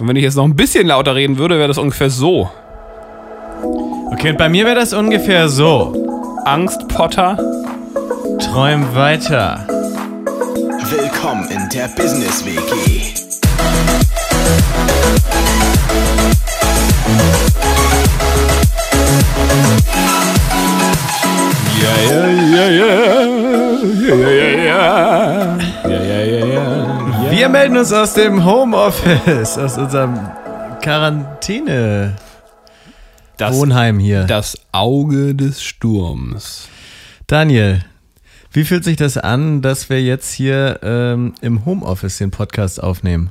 Und wenn ich jetzt noch ein bisschen lauter reden würde, wäre das ungefähr so. Okay, und bei mir wäre das ungefähr so. Angst, Potter. Träum weiter. Willkommen in der Business WG. Ja, ja, ja, ja. Ja, ja, ja, ja. Ja, ja, ja, ja. Wir melden uns aus dem Homeoffice, aus unserem Quarantäne. Das, Wohnheim hier. das Auge des Sturms. Daniel, wie fühlt sich das an, dass wir jetzt hier ähm, im Homeoffice den Podcast aufnehmen?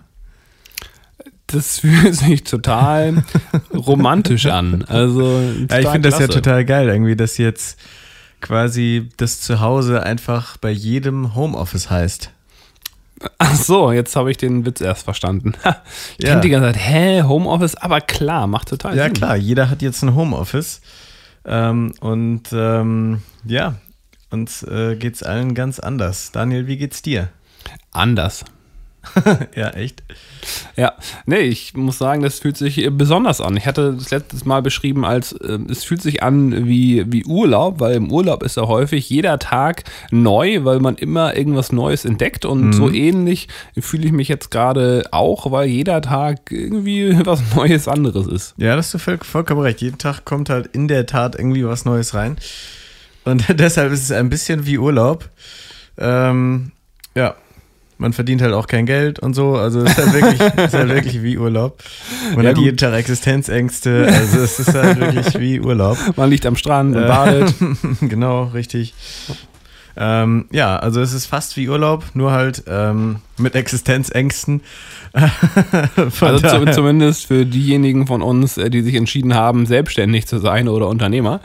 Das fühlt sich total romantisch an. Also, Ja, ich finde das ja total geil, irgendwie, dass jetzt quasi das Zuhause einfach bei jedem Homeoffice heißt. Ach so, jetzt habe ich den Witz erst verstanden. Ich Ja. ja. die ganze Zeit, hä, Homeoffice? Aber klar, macht total Ja, Sinn. klar, jeder hat jetzt ein Homeoffice. Ähm, und ähm, ja, uns äh, geht's allen ganz anders. Daniel, wie geht's dir? Anders. ja, echt? Ja, nee, ich muss sagen, das fühlt sich äh, besonders an. Ich hatte das letztes Mal beschrieben als, äh, es fühlt sich an wie, wie Urlaub, weil im Urlaub ist ja häufig jeder Tag neu, weil man immer irgendwas Neues entdeckt und so ähnlich fühle ich mich jetzt gerade auch, weil jeder Tag irgendwie was Neues anderes ist. Ja, das hast du voll, vollkommen recht. Jeden Tag kommt halt in der Tat irgendwie was Neues rein. Und deshalb ist es ein bisschen wie Urlaub. Ähm, ja, man verdient halt auch kein Geld und so. Also es ist halt wirklich, ist halt wirklich wie Urlaub. Man Ja, hat gut. jeden Tag Existenzängste. Also es ist halt wirklich wie Urlaub. Man liegt am Strand und Äh, badet. genau, richtig. Ähm, ja, also es ist fast wie Urlaub, nur halt ähm, mit Existenzängsten. Also zu, zumindest für diejenigen von uns, äh, die sich entschieden haben, selbstständig zu sein oder Unternehmer.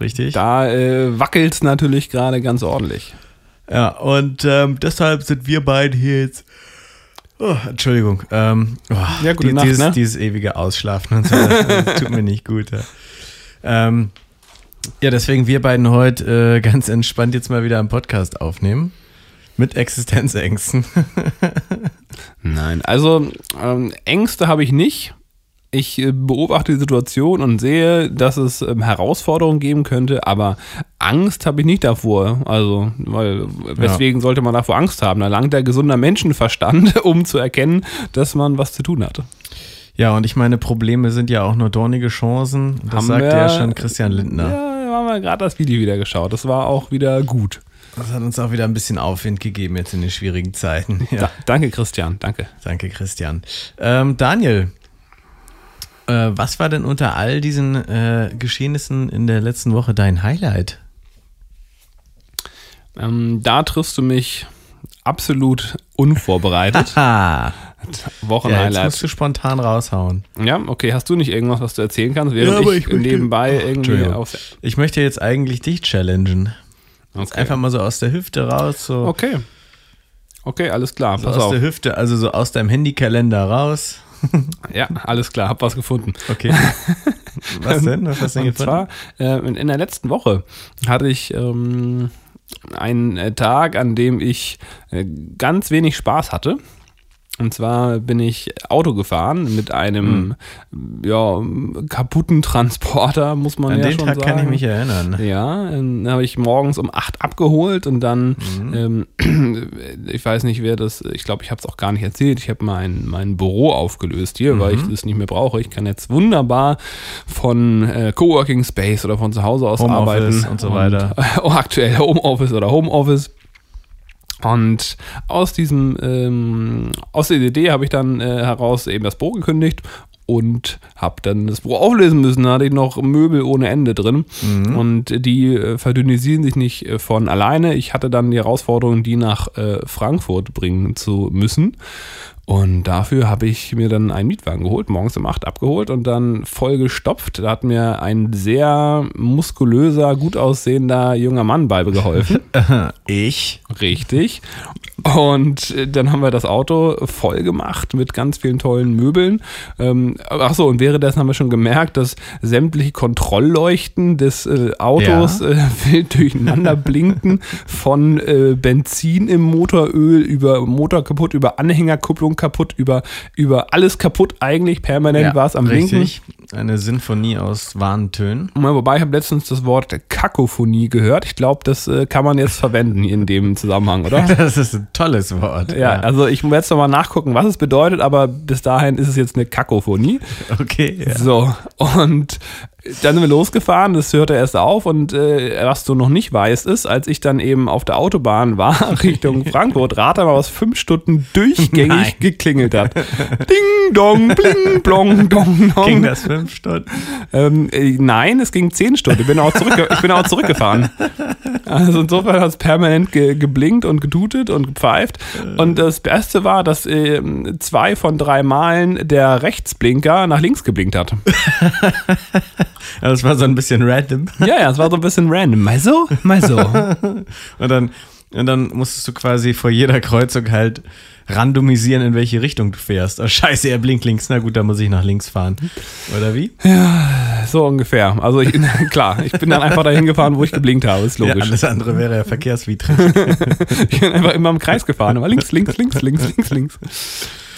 richtig. Da äh, wackelt es natürlich gerade ganz ordentlich. Ja, und ähm, deshalb sind wir beiden hier jetzt. Oh, Entschuldigung. Ähm, oh, Ja, gute Nacht, dieses, ne? dieses ewige Ausschlafen und so, das tut mir nicht gut. Ja. Ähm, ja, deswegen wir beiden heute äh, ganz entspannt jetzt mal wieder einen Podcast aufnehmen. Mit Existenzängsten. Nein, also ähm, Ängste habe ich nicht. Ich äh, beobachte die Situation und sehe, dass es ähm, Herausforderungen geben könnte, aber Angst habe ich nicht davor. Also, weil weswegen sollte man davor Angst haben? Da langt der gesunder Menschenverstand, um zu erkennen, dass man was zu tun hat. Ja, und ich meine, Probleme sind ja auch nur dornige Chancen. Das Haben sagt wir- ja schon Christian Lindner. Ja, da haben wir gerade das Video wieder geschaut. Das war auch wieder gut. Das hat uns auch wieder ein bisschen Aufwind gegeben jetzt in den schwierigen Zeiten. Ja. Da, danke, Christian, danke. Danke, Christian. Ähm, Daniel, äh, was war denn unter all diesen äh, Geschehnissen in der letzten Woche dein Highlight? Ähm, da triffst du mich absolut unvorbereitet. Ha! Ja, jetzt Wochenhighlight. musst du spontan raushauen. Ja, okay. Hast du nicht irgendwas, was du erzählen kannst, während Ja, aber ich, ich nebenbei irgendwie Entschuldigung. auf. Ich möchte jetzt eigentlich dich challengen. Okay. Einfach mal so aus der Hüfte raus, so, okay. Okay, alles klar. so Pass aus auf. der Hüfte, also so aus deinem Handykalender raus. Ja, alles klar. Hab was gefunden. Okay. Was denn? Was hast du denn Und gefunden? zwar äh, in, der letzten Woche hatte ich ähm, einen Tag, an dem ich äh, ganz wenig Spaß hatte. Und zwar bin ich Auto gefahren mit einem ja, kaputten Transporter, muss man. An ja den schon Tag sagen. kann ich mich erinnern. Ja, dann habe ich morgens um 8 abgeholt und dann, Mhm. ähm, ich weiß nicht, wer das, ich glaube, ich habe es auch gar nicht erzählt. Ich habe mein, mein Büro aufgelöst hier, weil ich Mhm. das nicht mehr brauche. Ich kann jetzt wunderbar von äh, Coworking Space oder von zu Hause aus Homeoffice arbeiten. und so weiter. Und, aktuell Homeoffice oder Homeoffice. Und aus diesem, ähm, aus der Idee habe ich dann äh, heraus eben das Büro gekündigt und habe dann das Büro auflösen müssen. Da hatte ich noch Möbel ohne Ende drin und die äh, verdünnisieren sich nicht äh, von alleine. Ich hatte dann die Herausforderung, die nach äh, Frankfurt bringen zu müssen. Und dafür habe ich mir dann einen Mietwagen geholt, morgens um 8 abgeholt und dann voll gestopft. Da hat mir ein sehr muskulöser, gut aussehender junger Mann bei geholfen. Ich? Richtig. Und äh, dann haben wir das Auto voll gemacht mit ganz vielen tollen Möbeln. Ähm, achso, und währenddessen haben wir schon gemerkt, dass sämtliche Kontrollleuchten des äh, Autos Ja. äh, wild durcheinander blinken. Von äh, Benzin im Motoröl über Motor kaputt, über Anhängerkupplung kaputt, über, über alles kaputt eigentlich. Permanent war es am Blinken. Eine Sinfonie aus Warntönen. Ja, Wobei ich habe letztens das Wort Kakophonie gehört. Ich glaube, das äh, kann man jetzt verwenden in dem Zusammenhang, oder? Das ist ein tolles Wort. Ja, also ich werde jetzt nochmal nachgucken, was es bedeutet, aber bis dahin ist es jetzt eine Kakophonie. Okay. Ja. So, und dann sind wir losgefahren, das hörte erst auf und äh, was du noch nicht weißt ist, als ich dann eben auf der Autobahn war Richtung Frankfurt, rate mal, was fünf Stunden durchgängig Nein. geklingelt hat. Ding, dong, bling, blong, dong, dong. Ging das fünf Stunden? Ähm, äh, nein, es ging zehn Stunden. Ich bin auch, zurück, ich bin auch zurückgefahren. Also insofern hat es permanent ge geblinkt und getutet und gepfeift. Und das Beste war, dass ähm, zwei von drei Malen der Rechtsblinker nach links geblinkt hat. Es war so ein bisschen random. Ja, ja, es war so ein bisschen random. Mal so, mal so. Und dann, und dann musstest du quasi vor jeder Kreuzung halt randomisieren, in welche Richtung du fährst. Oh, scheiße, er blinkt links. Na gut, da muss ich nach links fahren. Oder wie? So ungefähr. Also ich, klar, ich bin dann einfach dahin gefahren, wo ich geblinkt habe. Ist Ja, logisch. alles andere wäre ja verkehrswidrig. Ich bin einfach immer im Kreis gefahren. Aber links, links, links, links, links, links.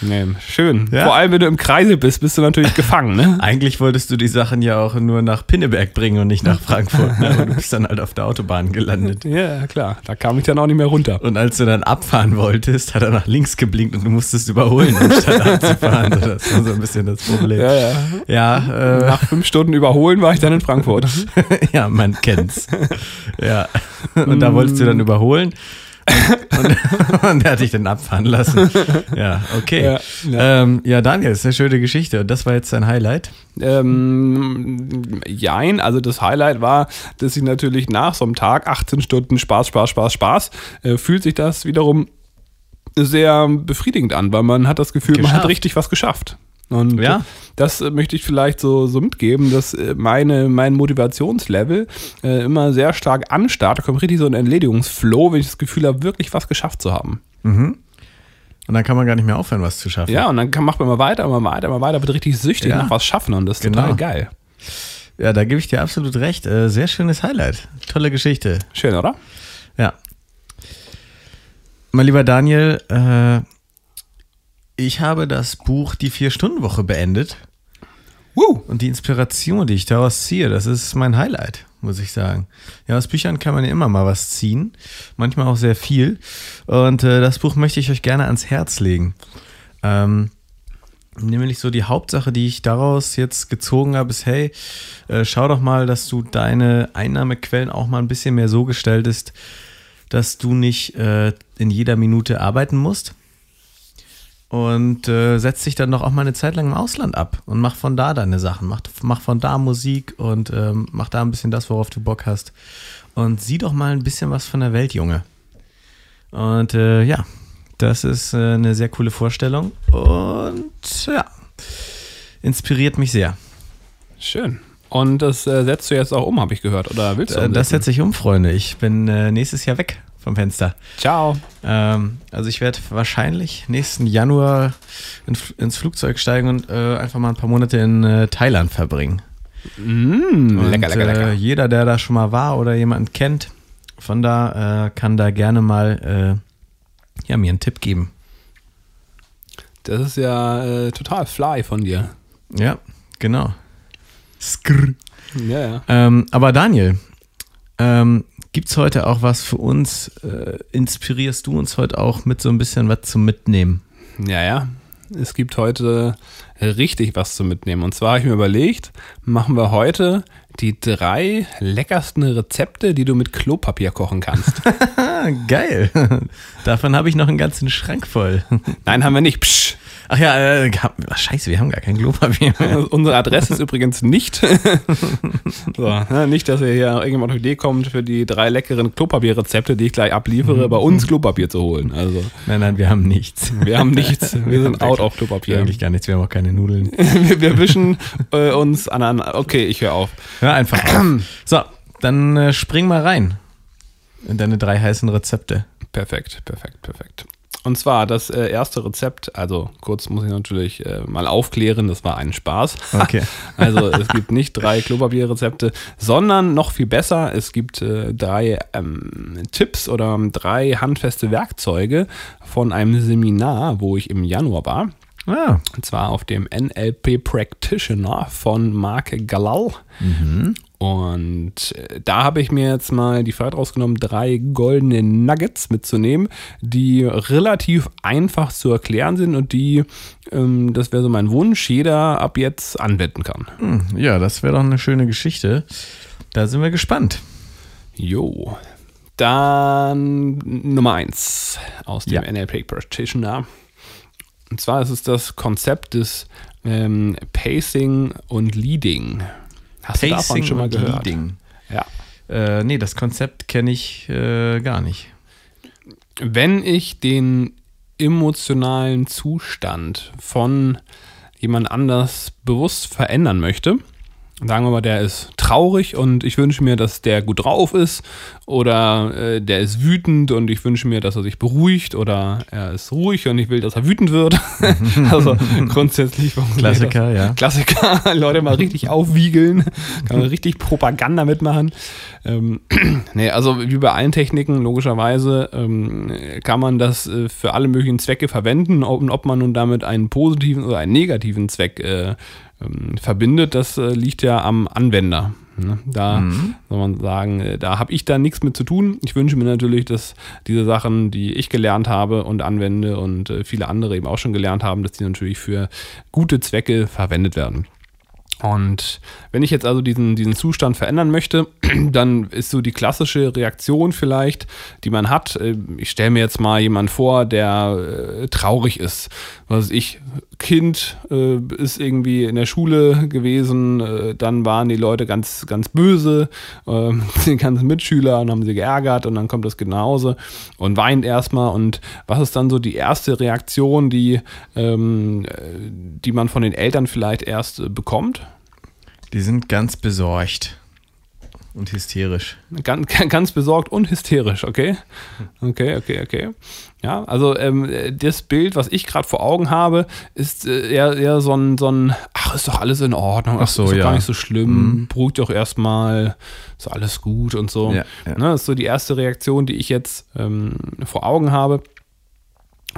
Nee, schön. Ja. Vor allem, wenn du im Kreise bist, bist du natürlich gefangen, ne? Eigentlich wolltest du die Sachen ja auch nur nach Pinneberg bringen und nicht nach Frankfurt. Ne? Aber du bist dann halt auf der Autobahn gelandet. Ja, klar. Da kam ich dann auch nicht mehr runter. Und als du dann abfahren wolltest, hat er nach links geblinkt und du musstest überholen, anstatt abzufahren. So, Das war so ein bisschen das Problem. Ja, ja. Ja, äh, Nach fünf Stunden überholen war ich dann in Frankfurt. ja, man kennt's. Ja. Und da wolltest du dann überholen. Und, und er hat dich dann abfahren lassen. Ja, okay. Ja, Ja. Ähm, ja Daniel, ist eine schöne Geschichte. Und das war jetzt dein Highlight. Ähm, jein, also das Highlight war, dass ich natürlich nach so einem Tag 18 Stunden Spaß, Spaß, Spaß, Spaß, äh, fühlt sich das wiederum sehr befriedigend an, weil man hat das Gefühl, man hat Geschafft. richtig was geschafft. Und Ja. das möchte ich vielleicht so, so mitgeben, dass äh, meine, mein Motivationslevel äh, immer sehr stark anstarrt. Da kommt richtig so ein Entledigungsflow, wenn ich das Gefühl habe, wirklich was geschafft zu haben. Und dann kann man gar nicht mehr aufhören, was zu schaffen. Ja, und dann kann, macht man immer weiter, immer weiter, immer weiter, wird richtig süchtig Ja. nach was schaffen und das ist Genau. total geil. Ja, da gebe ich dir absolut recht. Äh, sehr schönes Highlight. Tolle Geschichte. Schön, oder? Ja. Mein lieber Daniel, äh, ich habe das Buch Die Vier-Stunden-Woche beendet. Woo! Und die Inspiration, die ich daraus ziehe, das ist mein Highlight, muss ich sagen. Ja, aus Büchern kann man ja immer mal was ziehen, manchmal auch sehr viel. Und äh, das Buch möchte ich euch gerne ans Herz legen. Ähm, nämlich so die Hauptsache, die ich daraus jetzt gezogen habe, ist, hey, äh, schau doch mal, dass du deine Einnahmequellen auch mal ein bisschen mehr so gestaltest, dass du nicht äh, in jeder Minute arbeiten musst, und äh, setz dich dann doch auch mal eine Zeit lang im Ausland ab und mach von da deine Sachen. Mach, mach von da Musik und ähm, mach da ein bisschen das, worauf du Bock hast. Und sieh doch mal ein bisschen was von der Welt, Junge. Und äh, ja, das ist äh, eine sehr coole Vorstellung und ja, inspiriert mich sehr. Schön. Und das äh, setzt du jetzt auch um, habe ich gehört. Oder willst du? Äh, das setze ich um, Freunde. Ich bin äh, nächstes Jahr weg vom Fenster. Ciao. Ähm, also ich werde wahrscheinlich nächsten Januar in, ins Flugzeug steigen und äh, einfach mal ein paar Monate in äh, Thailand verbringen. Mm, Und, lecker, lecker, lecker. Äh, jeder, der da schon mal war oder jemanden kennt, von da äh, kann da gerne mal äh, ja, mir einen Tipp geben. Das ist ja äh, total fly von dir. Ja, genau. Skrr. Ja, ja. Ähm, aber Daniel, ähm, gibt's heute auch was für uns? Äh, inspirierst du uns heute auch mit so ein bisschen was zum Mitnehmen? Ja, ja. Es gibt heute richtig was zu mitnehmen. Und zwar habe ich mir überlegt, machen wir heute die drei leckersten Rezepte, die du mit Klopapier kochen kannst. Geil. Davon habe ich noch einen ganzen Schrank voll. Nein, haben wir nicht. Psch. Ach ja, äh, ach, scheiße, wir haben gar kein Klopapier mehr. Unsere Adresse ist übrigens nicht. so, ne, nicht, dass ihr hier irgendjemand auf die Idee kommt, für die drei leckeren Klopapierrezepte, die ich gleich abliefere, bei uns Klopapier zu holen. Also, Nein, nein, wir haben nichts. wir haben nichts. Wir sind out auf Wir haben Klopapier. eigentlich gar nichts, wir haben auch keine Nudeln. Wir, wir wischen äh, uns an, an. Okay, ich höre auf. Hör einfach auf. So, dann äh, spring mal rein in deine drei heißen Rezepte. Perfekt, perfekt, perfekt. Und zwar das äh, erste Rezept, also kurz muss ich natürlich äh, mal aufklären, das war ein Spaß. Okay. also es gibt nicht drei Klopapierrezepte, sondern noch viel besser, es gibt äh, drei ähm, Tipps oder drei handfeste Werkzeuge von einem Seminar, wo ich im Januar war. Ah, Und zwar auf dem NLP Practitioner von Mark Galal. Und äh, da habe ich mir jetzt mal die Freiheit rausgenommen, drei goldene Nuggets mitzunehmen, die relativ einfach zu erklären sind und die, ähm, das wäre so mein Wunsch, jeder ab jetzt anwenden kann. hm, ja, das wäre doch eine schöne Geschichte. Da sind wir gespannt. Jo. Dann Nummer eins aus dem Ja. NLP Practitioner. Und zwar ist es das Konzept des ähm, Pacing und Leading. Hast du davon schon mal gehört? Leading. Ja. Äh, nee, das Konzept kenne ich äh, gar nicht. Wenn ich den emotionalen Zustand von jemand anders bewusst verändern möchte, sagen wir mal, der ist traurig und ich wünsche mir, dass der gut drauf ist oder äh, der ist wütend und ich wünsche mir, dass er sich beruhigt oder er ist ruhig und ich will, dass er wütend wird. also grundsätzlich Klassiker, ja. Klassiker, Leute mal richtig aufwiegeln, kann man richtig Propaganda mitmachen. Ähm, nee, also wie bei allen Techniken, logischerweise ähm, kann man das äh, für alle möglichen Zwecke verwenden. Ob, ob man nun damit einen positiven oder einen negativen Zweck äh, ähm, verbindet, das äh, liegt ja am Anwender. Ne? Da soll man sagen, äh, da habe ich da nichts mit zu tun. Ich wünsche mir natürlich, dass diese Sachen, die ich gelernt habe und anwende und äh, viele andere eben auch schon gelernt haben, dass die natürlich für gute Zwecke verwendet werden. Und wenn ich jetzt also diesen, diesen Zustand verändern möchte, dann ist so die klassische Reaktion vielleicht, die man hat. äh, Ich stelle mir jetzt mal jemanden vor, der äh, traurig ist. Was weiß ich, Kind äh, ist irgendwie in der Schule gewesen, äh, dann waren die Leute ganz, ganz böse, äh, die ganzen Mitschüler und haben sie geärgert und dann kommt das Kind nach Hause und weint erstmal. Und was ist dann so die erste Reaktion, die, ähm, äh, die man von den Eltern vielleicht erst äh, bekommt? Die sind ganz besorgt und hysterisch. Ganz, ganz besorgt und hysterisch, okay? Okay, okay, okay. Ja, also ähm, das Bild, was ich gerade vor Augen habe, ist äh, eher, eher so ein, so ein, ach, ist doch alles in Ordnung, ach so, ist doch ja. gar nicht so schlimm, beruhigt doch erstmal, ist doch alles gut und so. Ja, ja. Ne, das ist so die erste Reaktion, die ich jetzt ähm, vor Augen habe.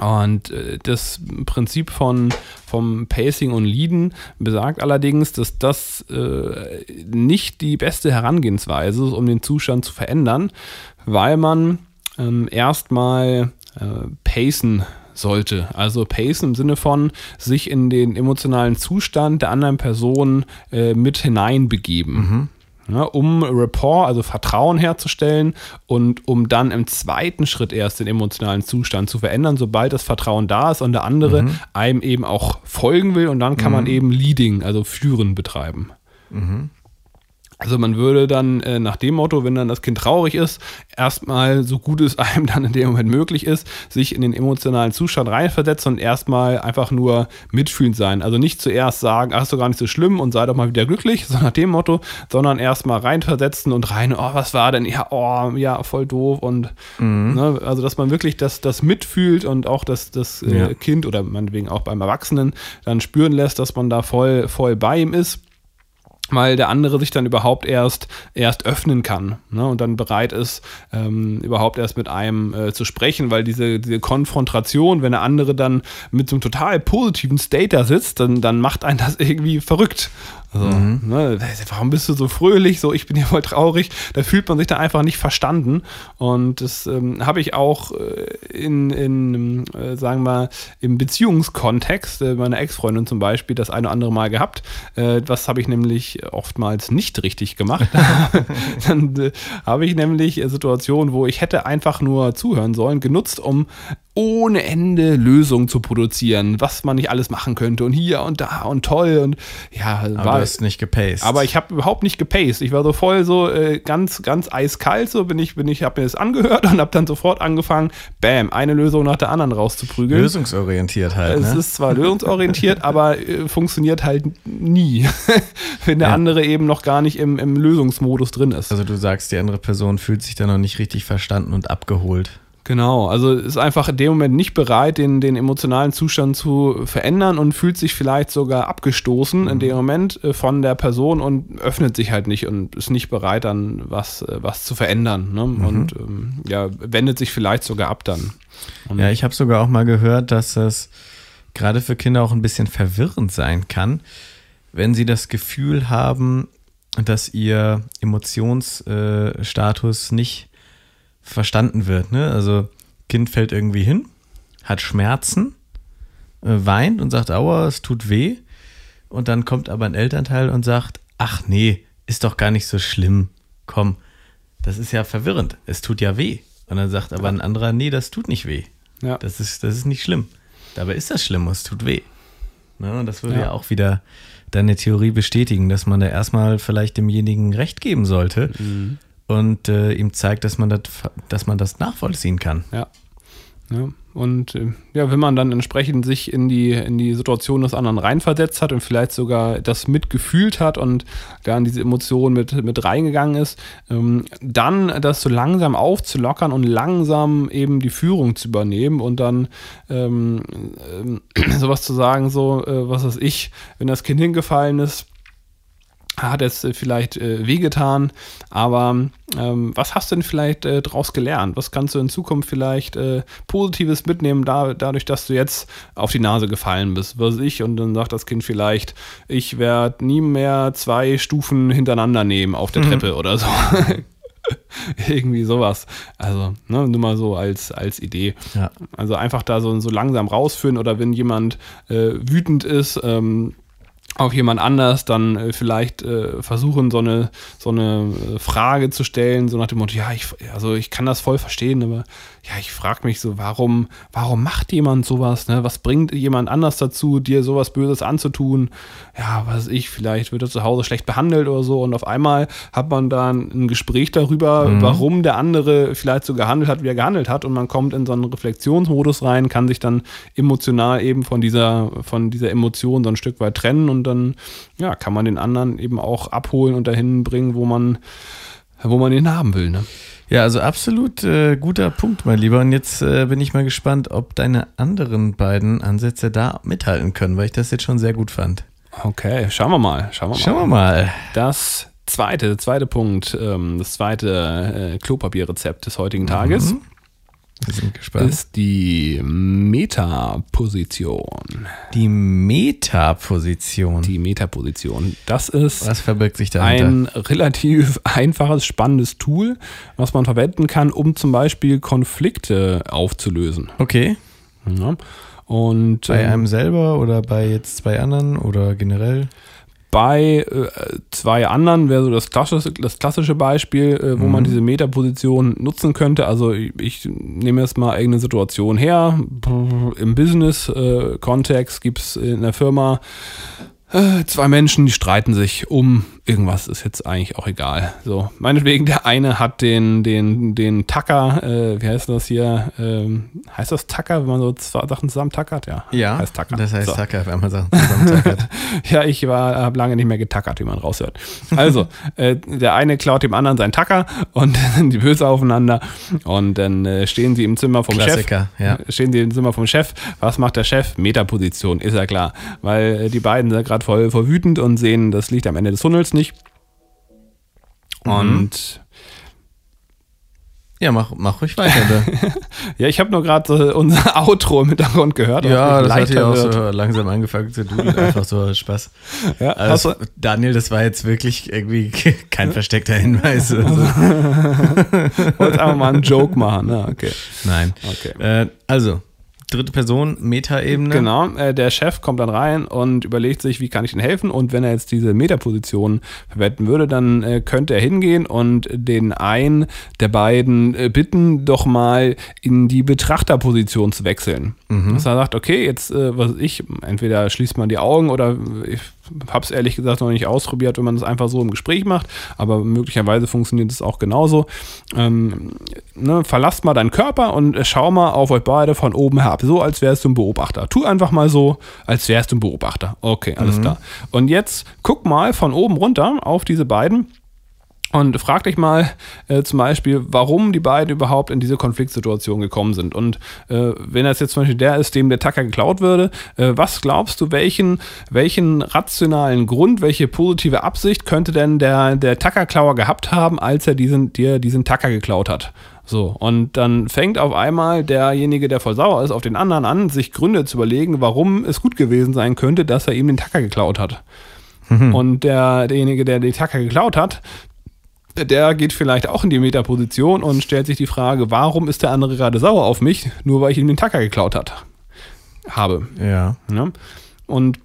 Und äh, das Prinzip von, vom Pacing und Leaden besagt allerdings, dass das äh, nicht die beste Herangehensweise ist, um den Zustand zu verändern, weil man ähm, erstmal äh, pacen sollte. Also pacen im Sinne von sich in den emotionalen Zustand der anderen Person äh, mit hineinbegeben. Ja, um Rapport, also Vertrauen herzustellen und um dann im zweiten Schritt erst den emotionalen Zustand zu verändern, sobald das Vertrauen da ist und der andere einem eben auch folgen will und dann kann man eben Leading, also Führen betreiben. Also man würde dann äh, nach dem Motto, wenn dann das Kind traurig ist, erstmal so gut es einem dann in dem Moment möglich ist, sich in den emotionalen Zustand reinversetzen und erstmal einfach nur mitfühlend sein. Also nicht zuerst sagen, ach, ist doch gar nicht so schlimm und sei doch mal wieder glücklich, so nach dem Motto, sondern erstmal reinversetzen und rein, oh, was war denn? Ja, oh, ja, voll doof und ne, also dass man wirklich das, das mitfühlt und auch das, das äh, Ja. Kind oder meinetwegen auch beim Erwachsenen dann spüren lässt, dass man da voll, voll bei ihm ist weil der andere sich dann überhaupt erst erst öffnen kann ne, und dann bereit ist, ähm, überhaupt erst mit einem äh, zu sprechen, weil diese, diese Konfrontation, wenn der andere dann mit so einem total positiven State da sitzt, dann, dann macht einen das irgendwie verrückt. Also, ne, warum bist du so fröhlich? So, ich bin hier voll traurig. Da fühlt man sich dann einfach nicht verstanden. Und das ähm, habe ich auch äh, in, in äh, sagen wir, im Beziehungskontext, äh, meiner Ex-Freundin zum Beispiel, das eine oder andere Mal gehabt. Äh, was habe ich nämlich oftmals nicht richtig gemacht. dann äh, habe ich nämlich äh, Situationen, wo ich hätte einfach nur zuhören sollen, genutzt, um ohne Ende Lösungen zu produzieren, was man nicht alles machen könnte und hier und da und toll und ja, Aber war du hast nicht gepaced. aber ich habe überhaupt nicht gepaced. Ich war so voll so äh, ganz, ganz eiskalt. So bin ich, bin ich, habe mir das angehört und habe dann sofort angefangen, bam, eine Lösung nach der anderen rauszuprügeln. lösungsorientiert halt, Es ne? ist zwar lösungsorientiert, aber äh, funktioniert halt nie, wenn der Ja. andere eben noch gar nicht im, im Lösungsmodus drin ist. Also du sagst, die andere Person fühlt sich da noch nicht richtig verstanden und abgeholt. Genau, also ist einfach in dem Moment nicht bereit, den, den emotionalen Zustand zu verändern und fühlt sich vielleicht sogar abgestoßen in dem Moment äh, von der Person und öffnet sich halt nicht und ist nicht bereit, dann was, äh, was zu verändern. Ne? Und ähm, ja, wendet sich vielleicht sogar ab dann. Und Ja, ich habe sogar auch mal gehört, dass das gerade für Kinder auch ein bisschen verwirrend sein kann, wenn sie das Gefühl haben, dass ihr Emotionsstatus nicht verstanden wird. Ne? Also Kind fällt irgendwie hin, hat Schmerzen, äh, weint und sagt, aua, es tut weh. Und dann kommt aber ein Elternteil und sagt, ach nee, ist doch gar nicht so schlimm. Komm, das ist ja verwirrend. Es tut ja weh. Und dann sagt aber ein anderer, nee, das tut nicht weh. Ja. Das ist, das ist nicht schlimm. Dabei ist das schlimm und es tut weh. Ne? Und das würde Ja. ja. auch wieder deine Theorie bestätigen, dass man da erstmal vielleicht demjenigen Recht geben sollte Mhm. Und äh, ihm zeigt, dass man, das, dass man das nachvollziehen kann. Ja. ja. Und äh, ja, wenn man dann entsprechend sich in die, in die Situation des anderen reinversetzt hat und vielleicht sogar das mitgefühlt hat und da in diese Emotionen mit, mit reingegangen ist, ähm, dann das so langsam aufzulockern und langsam eben die Führung zu übernehmen und dann ähm, ähm, sowas zu sagen, so, äh, was weiß ich, wenn das Kind hingefallen ist, hat es äh, vielleicht äh, wehgetan, aber ähm, was hast du denn vielleicht äh, daraus gelernt? Was kannst du in Zukunft vielleicht äh, Positives mitnehmen, da, dadurch, dass du jetzt auf die Nase gefallen bist? Was weiß ich, und dann sagt das Kind vielleicht, ich werde nie mehr zwei Stufen hintereinander nehmen auf der Treppe oder so. Irgendwie sowas. Also, ne, nur mal so als, als Idee. Ja. Also einfach da so, so langsam rausführen oder wenn jemand äh, wütend ist, ähm, auf jemand anders, dann äh, vielleicht äh, versuchen, so eine, so eine äh, Frage zu stellen, so nach dem Motto, ja, ich, also ich kann das voll verstehen, aber ja, ich frage mich so, warum, warum macht jemand sowas, ne? Was bringt jemand anders dazu, dir sowas Böses anzutun? Ja, was weiß ich, vielleicht wird er zu Hause schlecht behandelt oder so und auf einmal hat man dann ein Gespräch darüber, warum der andere vielleicht so gehandelt hat, wie er gehandelt hat und man kommt in so einen Reflexionsmodus rein, kann sich dann emotional eben von dieser, von dieser Emotion so ein Stück weit trennen und dann, ja, kann man den anderen eben auch abholen und dahin bringen, wo man, wo man ihn haben will, ne? Ja, also absolut äh, guter Punkt, mein Lieber. Und jetzt äh, bin ich mal gespannt, ob deine anderen beiden Ansätze da mithalten können, weil ich das jetzt schon sehr gut fand. Okay, schauen wir mal, schauen wir mal. Schauen wir mal. Das zweite, der zweite Punkt, ähm, das zweite äh, Klopapierrezept des heutigen Tages Wir sind gespannt. ist die Metaposition. die Metaposition. Die Metaposition. Das ist Was verbirgt sich dahinter? ein relativ einfaches, spannendes Tool, was man verwenden kann, um zum Beispiel Konflikte aufzulösen. okay. Ja. Und Bei ähm, einem selber oder bei jetzt zwei anderen oder generell? Bei äh, zwei anderen wäre so das klassische, das klassische Beispiel, äh, wo man diese Metaposition nutzen könnte. Also ich, ich nehme jetzt mal irgendeine Situation her. Im Business-Kontext gibt es in der Firma äh, zwei Menschen, die streiten sich um irgendwas, ist jetzt eigentlich auch egal. So, meinetwegen, der eine hat den, den, den Tacker, äh, wie heißt das hier? Ähm, heißt das Tacker, wenn man so zwei Sachen zusammen tackert? Ja, heißt Tacker. Das heißt So. Tacker, wenn man Sachen zusammen tackert. Ja, ich war habe lange nicht mehr getackert, wie man raushört. Also, äh, der eine klaut dem anderen seinen Tacker und dann sind die böse aufeinander und dann äh, stehen sie im Zimmer vom Klassiker, Chef. ja. Stehen sie im Zimmer vom Chef. Was macht der Chef? Metaposition, ist ja klar. Weil äh, die beiden sind gerade voll, voll wütend und sehen das Licht am Ende des Tunnels nicht. Und Ja, mach, mach ruhig weiter. Da. ja, ich habe nur gerade äh, unser Outro im Hintergrund gehört. ja, das hat ja auch wird. so langsam angefangen zu dudeln. Einfach so Spaß. Ja, Also, Daniel, das war jetzt wirklich irgendwie kein versteckter Hinweis. Also, wolltest einfach mal einen Joke machen. Ja, okay. nein. okay. Äh, also, dritte Person, Metaebene. Genau, äh, der Chef kommt dann rein und überlegt sich, wie kann ich denn helfen? Und wenn er jetzt diese Metaposition verwenden würde, dann äh, könnte er hingehen und den einen der beiden äh, bitten, doch mal in die Betrachterposition zu wechseln. Dass er sagt, okay, jetzt, äh, was weiß ich, entweder schließt man die Augen oder ich habe es ehrlich gesagt noch nicht ausprobiert, wenn man das einfach so im Gespräch macht, aber möglicherweise funktioniert es auch genauso. Ähm, ne, verlasst mal deinen Körper und schau mal auf euch beide von oben herab, so als wärst du ein Beobachter. Tu einfach mal so, als wärst du ein Beobachter. Okay, alles klar. Und jetzt guck mal von oben runter auf diese beiden Und frag dich mal äh, zum Beispiel, warum die beiden überhaupt in diese Konfliktsituation gekommen sind. Und äh, wenn das jetzt zum Beispiel der ist, dem der Tacker geklaut würde, äh, was glaubst du, welchen, welchen rationalen Grund, welche positive Absicht könnte denn der, der Tackerklauer gehabt haben, als er diesen, dir diesen Tacker geklaut hat? So, und dann fängt auf einmal derjenige, der voll sauer ist, auf den anderen an, sich Gründe zu überlegen, warum es gut gewesen sein könnte, dass er ihm den Tacker geklaut hat. Und der, derjenige, der den Tacker geklaut hat, der geht vielleicht auch in die Metaposition und stellt sich die Frage, warum ist der andere gerade sauer auf mich, nur weil ich ihm den Tacker geklaut hat, habe. Ja. Ne? Und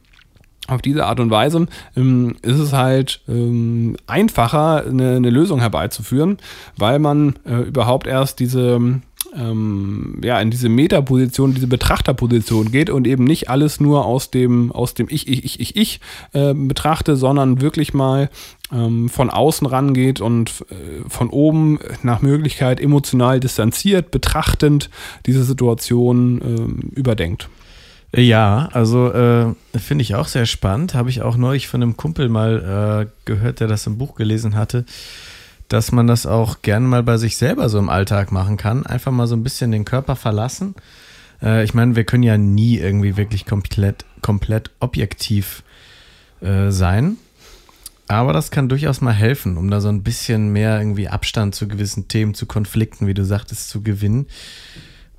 auf diese Art und Weise ähm, ist es halt ähm, einfacher, eine, eine Lösung herbeizuführen, weil man äh, überhaupt erst diese ähm, ja, in diese Metaposition, diese Betrachterposition geht und eben nicht alles nur aus dem, aus dem Ich, Ich, Ich, Ich, Ich äh, betrachte, sondern wirklich mal ähm, von außen rangeht und äh, von oben nach Möglichkeit emotional distanziert, betrachtend diese Situation ähm, überdenkt. Ja, also äh, finde ich auch sehr spannend. Habe ich auch neulich von einem Kumpel mal äh, gehört, der das im Buch gelesen hatte, dass man das auch gern mal bei sich selber so im Alltag machen kann. Einfach mal so ein bisschen den Körper verlassen. Äh, ich meine, wir können ja nie irgendwie wirklich komplett, komplett objektiv äh, sein. Aber das kann durchaus mal helfen, um da so ein bisschen mehr irgendwie Abstand zu gewissen Themen, zu Konflikten, wie du sagtest, zu gewinnen.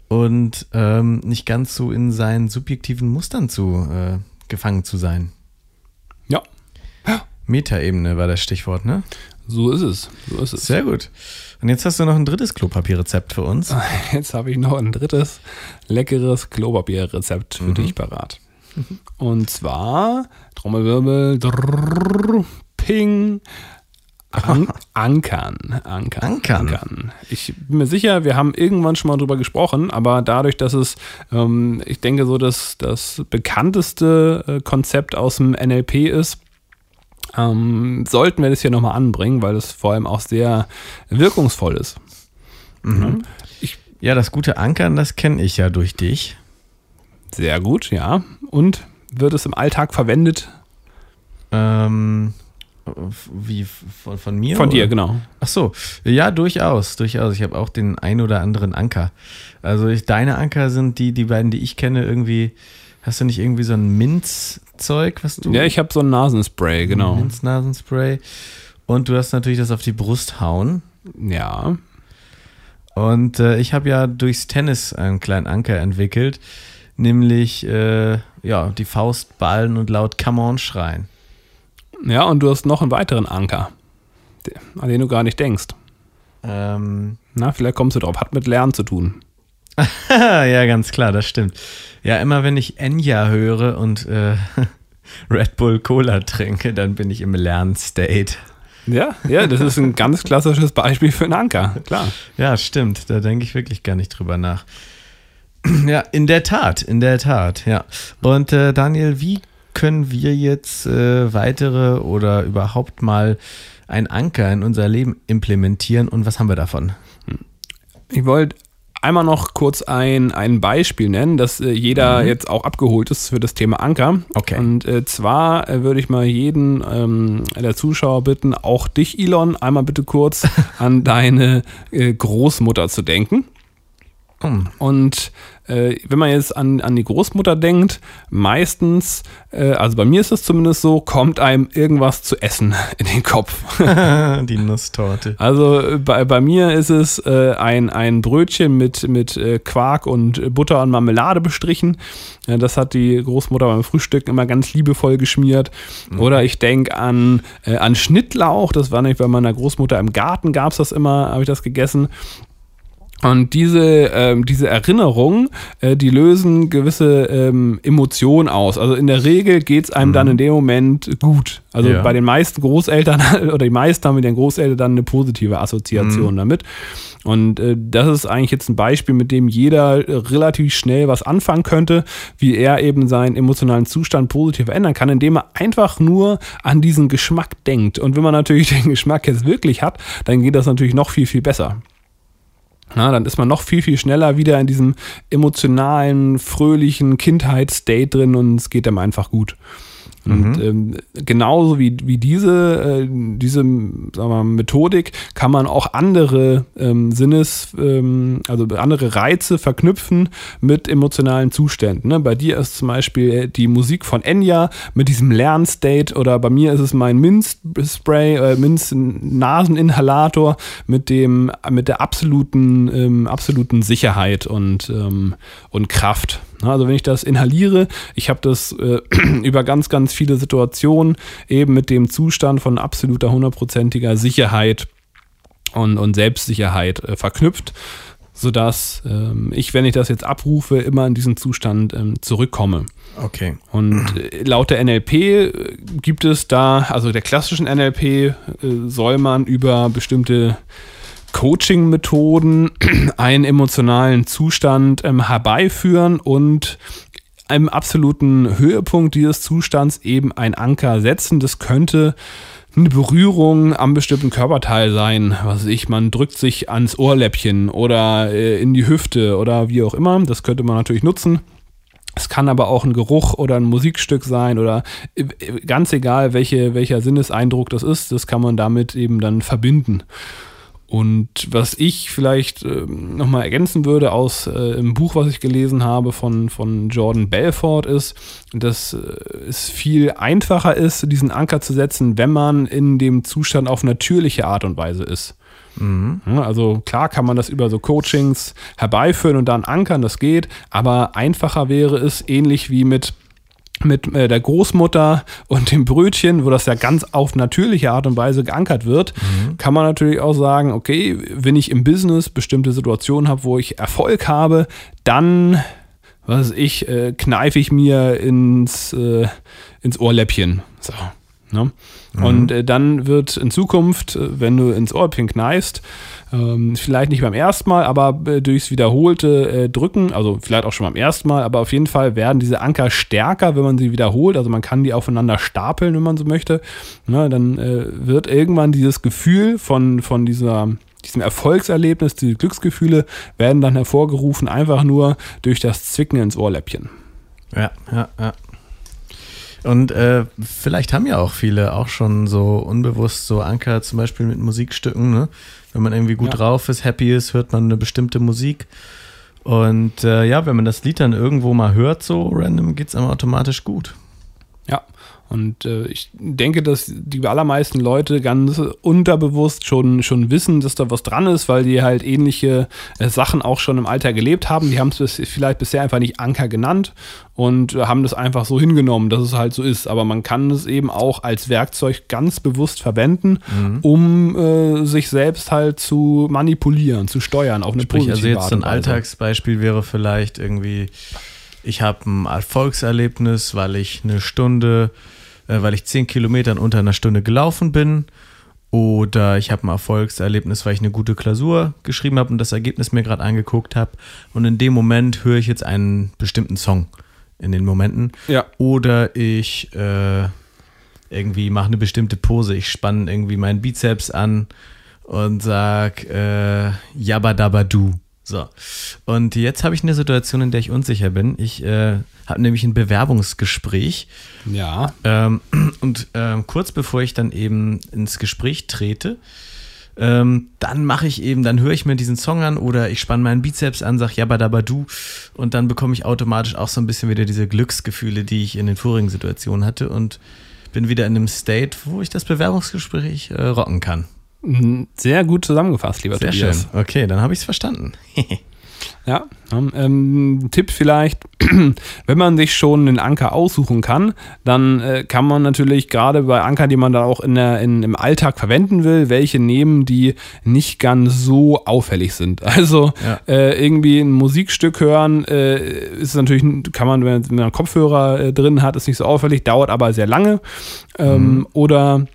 Und ähm, nicht ganz so in seinen subjektiven Mustern zu äh, gefangen zu sein. Ja, Metaebene war das Stichwort, ne? So ist es. So ist es. Sehr gut. Und jetzt hast du noch ein drittes Klopapierrezept für uns. Jetzt habe ich noch ein drittes leckeres Klopapierrezept für dich parat. Und zwar, Trommelwirbel, drrr, Ping, An Ankern. Ankern. Ankern. Ich bin mir sicher, wir haben irgendwann schon mal drüber gesprochen, aber dadurch, dass es, ähm, ich denke, so das, das bekannteste äh, Konzept aus dem NLP ist, ähm, sollten wir das hier nochmal anbringen, weil es vor allem auch sehr wirkungsvoll ist. Ja, das gute Ankern, das kenne ich ja durch dich. Sehr gut, ja. Und wird es im Alltag verwendet? Ähm, wie von, von mir? Von dir, oder? genau. Ach so, ja, durchaus, durchaus. Ich habe auch den ein oder anderen Anker. Also ich, deine Anker sind die, die beiden, die ich kenne, irgendwie. Hast du nicht irgendwie so ein Minzzeug, was du? Ja, ich habe so ein Nasenspray, genau. Minznasenspray. Und du hast natürlich das auf die Brust hauen. Ja. Und äh, ich habe ja durchs Tennis einen kleinen Anker entwickelt, nämlich äh, ja die Faust ballen und laut Come on schreien. Ja, und du hast noch einen weiteren Anker, an den du gar nicht denkst. Ähm, Na, vielleicht kommst du drauf. Hat mit Lernen zu tun. ja, ganz klar, das stimmt. Ja, immer wenn ich Enya höre und äh, Red Bull Cola trinke, dann bin ich im Lernstate. Ja, ja, das ist ein ganz klassisches Beispiel für einen Anker. Klar. Ja, stimmt. Da denke ich wirklich gar nicht drüber nach. Ja, in der Tat, in der Tat, ja. Und äh, Daniel, wie können wir jetzt äh, weitere oder überhaupt mal einen Anker in unser Leben implementieren und was haben wir davon? Ich wollte einmal noch kurz ein, ein Beispiel nennen, dass äh, jeder jetzt auch abgeholt ist für das Thema Anker. Okay. Und äh, zwar äh, würde ich mal jeden ähm, der Zuschauer bitten, auch dich, Elon, einmal bitte kurz an deine äh, Großmutter zu denken. Hm. Und äh, wenn man jetzt an, an die Großmutter denkt, meistens, äh, also bei mir ist es zumindest so, kommt einem irgendwas zu essen in den Kopf. Die Nusstorte. Also äh, bei, bei mir ist es äh, ein, ein Brötchen mit, mit äh, Quark und Butter und Marmelade bestrichen. Ja, das hat die Großmutter beim Frühstück immer ganz liebevoll geschmiert. Oder ich denke an, äh, an Schnittlauch. Das war nicht bei meiner Großmutter im Garten, gab es das immer, habe ich das gegessen. Und diese, ähm, diese Erinnerungen, äh, die lösen gewisse ähm, Emotionen aus. Also in der Regel geht's einem dann in dem Moment gut. Also Ja. bei den meisten Großeltern oder die meisten haben mit den Großeltern dann eine positive Assoziation damit. Und äh, das ist eigentlich jetzt ein Beispiel, mit dem jeder relativ schnell was anfangen könnte, wie er eben seinen emotionalen Zustand positiv verändern kann, indem er einfach nur an diesen Geschmack denkt. Und wenn man natürlich den Geschmack jetzt wirklich hat, dann geht das natürlich noch viel, viel besser. Na, dann ist man noch viel, viel schneller wieder in diesem emotionalen, fröhlichen Kindheitsstate drin und es geht einem einfach gut. Und mhm. ähm, genauso wie, wie diese, äh, diese sagen wir, Methodik kann man auch andere ähm, Sinnes, ähm, also andere Reize verknüpfen mit emotionalen Zuständen. Ne? Bei dir ist zum Beispiel die Musik von Enya mit diesem Lernstate oder bei mir ist es mein Minzspray, äh, Minz-Naseninhalator mit dem, mit der absoluten, ähm, absoluten Sicherheit und, ähm, und Kraft. Also wenn ich das inhaliere, ich habe das äh, über ganz, ganz viele Situationen eben mit dem Zustand von absoluter hundertprozentiger Sicherheit und, und Selbstsicherheit äh, verknüpft, sodass ähm, ich, wenn ich das jetzt abrufe, immer in diesen Zustand ähm, zurückkomme. Okay. Und äh, laut der NLP äh, gibt es da, also der klassischen NLP, äh, soll man über bestimmte Coaching-Methoden einen emotionalen Zustand ähm, herbeiführen und einem absoluten Höhepunkt dieses Zustands eben ein Anker setzen. Das könnte eine Berührung am bestimmten Körperteil sein. Was weiß ich, man drückt sich ans Ohrläppchen oder äh, in die Hüfte oder wie auch immer. Das könnte man natürlich nutzen. Es kann aber auch ein Geruch oder ein Musikstück sein oder äh, ganz egal, welche, welcher Sinneseindruck das ist, das kann man damit eben dann verbinden. Und was ich vielleicht äh, nochmal ergänzen würde aus äh, im Buch, was ich gelesen habe von, von Jordan Belfort, ist, dass äh, es viel einfacher ist, diesen Anker zu setzen, wenn man in dem Zustand auf natürliche Art und Weise ist. Mhm. Also klar kann man das über so Coachings herbeiführen und dann ankern, das geht, aber einfacher wäre es, ähnlich wie mit mit äh, der Großmutter und dem Brötchen, wo das ja ganz auf natürliche Art und Weise geankert wird, mhm. kann man natürlich auch sagen, okay, wenn ich im Business bestimmte Situationen habe, wo ich Erfolg habe, dann, was weiß ich, äh, kneife ich mir ins, äh, ins Ohrläppchen. So. Ne? Mhm. Und äh, dann wird in Zukunft, äh, wenn du ins Ohrläppchen kneifst, ähm, vielleicht nicht beim ersten Mal, aber äh, durchs wiederholte äh, Drücken, also vielleicht auch schon beim ersten Mal, aber auf jeden Fall werden diese Anker stärker, wenn man sie wiederholt. Also man kann die aufeinander stapeln, wenn man so möchte. Na, dann äh, wird irgendwann dieses Gefühl von, von dieser diesem Erfolgserlebnis, diese Glücksgefühle werden dann hervorgerufen, einfach nur durch das Zwicken ins Ohrläppchen. Ja, ja, ja. Und äh, vielleicht haben ja auch viele auch schon so unbewusst so Anker, zum Beispiel mit Musikstücken, ne? Wenn man irgendwie gut ja. drauf ist, happy ist, hört man eine bestimmte Musik. Und äh, ja, wenn man das Lied dann irgendwo mal hört, so random, geht es einem automatisch gut. Ja, und äh, ich denke, dass die allermeisten Leute ganz unterbewusst schon, schon wissen, dass da was dran ist, weil die halt ähnliche äh, Sachen auch schon im Alter gelebt haben. Die haben es vielleicht bisher einfach nicht Anker genannt und haben das einfach so hingenommen, dass es halt so ist. Aber man kann es eben auch als Werkzeug ganz bewusst verwenden, mhm. um äh, sich selbst halt zu manipulieren, zu steuern auf eine Sprich, also jetzt ein Alltagsbeispiel wäre vielleicht irgendwie, ich habe ein Erfolgserlebnis, weil ich eine Stunde äh, weil ich zehn Kilometer in unter einer Stunde gelaufen bin. Oder ich habe ein Erfolgserlebnis, weil ich eine gute Klausur geschrieben habe und das Ergebnis mir gerade angeguckt habe. Und in dem Moment höre ich jetzt einen bestimmten Song in den Momenten. Ja. Oder ich äh, irgendwie mache eine bestimmte Pose. Ich spanne irgendwie meinen Bizeps an und sag äh, Yabba Dabba Du. So. Und jetzt habe ich eine Situation, in der ich unsicher bin. Ich äh, habe nämlich ein Bewerbungsgespräch. Ja. Ähm, und ähm, kurz bevor ich dann eben ins Gespräch trete, ähm, dann mache ich eben, dann höre ich mir diesen Song an oder ich spanne meinen Bizeps an, sag Jabba Dabba Du und dann bekomme ich automatisch auch so ein bisschen wieder diese Glücksgefühle, die ich in den vorigen Situationen hatte und bin wieder in einem State, wo ich das Bewerbungsgespräch äh, rocken kann. Sehr gut zusammengefasst, lieber Sehr Tobias. schön. Okay, dann habe ich es verstanden. ja, ähm, Tipp vielleicht, wenn man sich schon einen Anker aussuchen kann, dann äh, kann man natürlich gerade bei Ankern, die man dann auch in der, in, im Alltag verwenden will, welche nehmen, die nicht ganz so auffällig sind. Also ja. äh, irgendwie ein Musikstück hören, äh, ist natürlich, kann man, wenn man einen Kopfhörer äh, drin hat, ist nicht so auffällig, dauert aber sehr lange. Ähm, mhm. Oder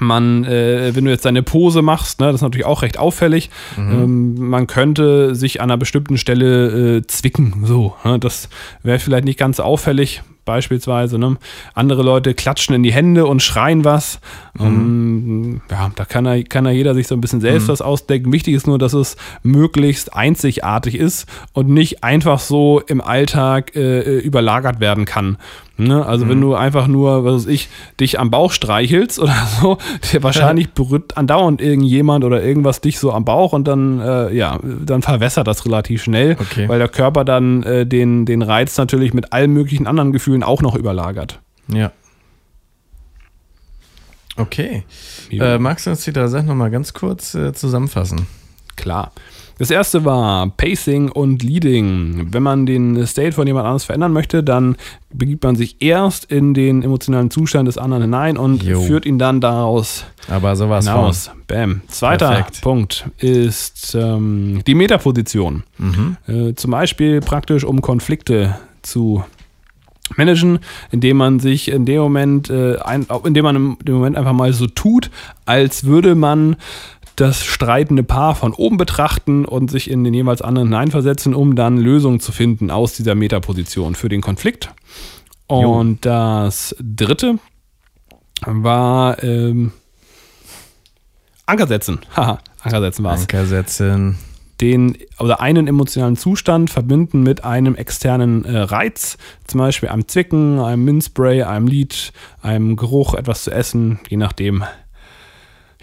man, äh, wenn du jetzt deine Pose machst, ne, das ist natürlich auch recht auffällig. Mhm. Ähm, man könnte sich an einer bestimmten Stelle äh, zwicken. So, ne, das wäre vielleicht nicht ganz auffällig. beispielsweise. Ne? Andere Leute klatschen in die Hände und schreien was. Ähm, ja, da kann ja, kann ja jeder sich so ein bisschen selbst was ausdenken. Wichtig ist nur, dass es möglichst einzigartig ist und nicht einfach so im Alltag äh, überlagert werden kann. Ne? Also wenn du einfach nur, was weiß ich, dich am Bauch streichelst oder so, wahrscheinlich berührt andauernd irgendjemand oder irgendwas dich so am Bauch und dann, äh, ja, dann verwässert das relativ schnell, Okay. weil der Körper dann äh, den, den Reiz natürlich mit allen möglichen anderen Gefühlen auch noch überlagert. Ja. Okay. Äh, magst du uns die drei Sachen nochmal ganz kurz äh, zusammenfassen? Klar. Das erste war Pacing und Leading. Wenn man den State von jemand anderes verändern möchte, dann begibt man sich erst in den emotionalen Zustand des anderen hinein und Jo. führt ihn dann daraus Aber sowas hinaus. Bam. Zweiter Perfekt. Punkt ist ähm, die Metaposition. von. Mhm. Äh, zum Beispiel praktisch, um Konflikte zu managen, indem man sich in dem Moment, äh, ein, indem man im dem Moment einfach mal so tut, als würde man das streitende Paar von oben betrachten und sich in den jeweils anderen hineinversetzen, um dann Lösungen zu finden aus dieser Metaposition für den Konflikt. Und das dritte war ähm, Anker setzen. Haha, Anker setzen war es Anker setzen. den oder einen emotionalen Zustand verbinden mit einem externen äh, Reiz, zum Beispiel einem Zwicken, einem Minzspray, einem Lied, einem Geruch, etwas zu essen, je nachdem.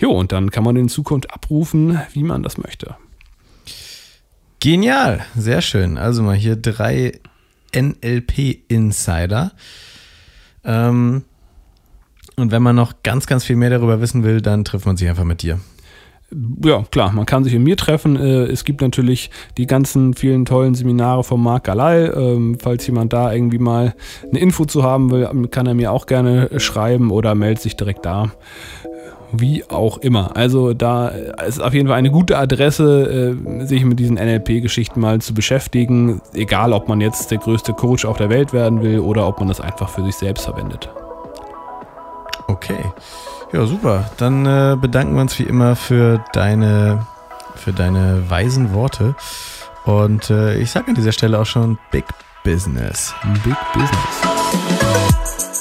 Jo, und dann kann man in Zukunft abrufen, wie man das möchte. Genial, sehr schön. Also mal hier drei NLP-Insider. Ähm, und wenn man noch ganz, ganz viel mehr darüber wissen will, dann trifft man sich einfach mit dir. Ja, klar, man kann sich in mir treffen. Äh, Es gibt natürlich die ganzen vielen tollen Seminare von Marc Galal. Ähm, Falls jemand da irgendwie mal eine Info zu haben will, kann er mir auch gerne schreiben oder meldet sich direkt da. Wie auch immer. Also da ist auf jeden Fall eine gute Adresse, äh, sich mit diesen NLP-Geschichten mal zu beschäftigen. Egal, ob man jetzt der größte Coach auf der Welt werden will oder ob man das einfach für sich selbst verwendet. Okay. Ja, super. Dann äh, bedanken wir uns wie immer für deine, für deine weisen Worte. Und äh, ich sage an dieser Stelle auch schon Big Business. Big Business.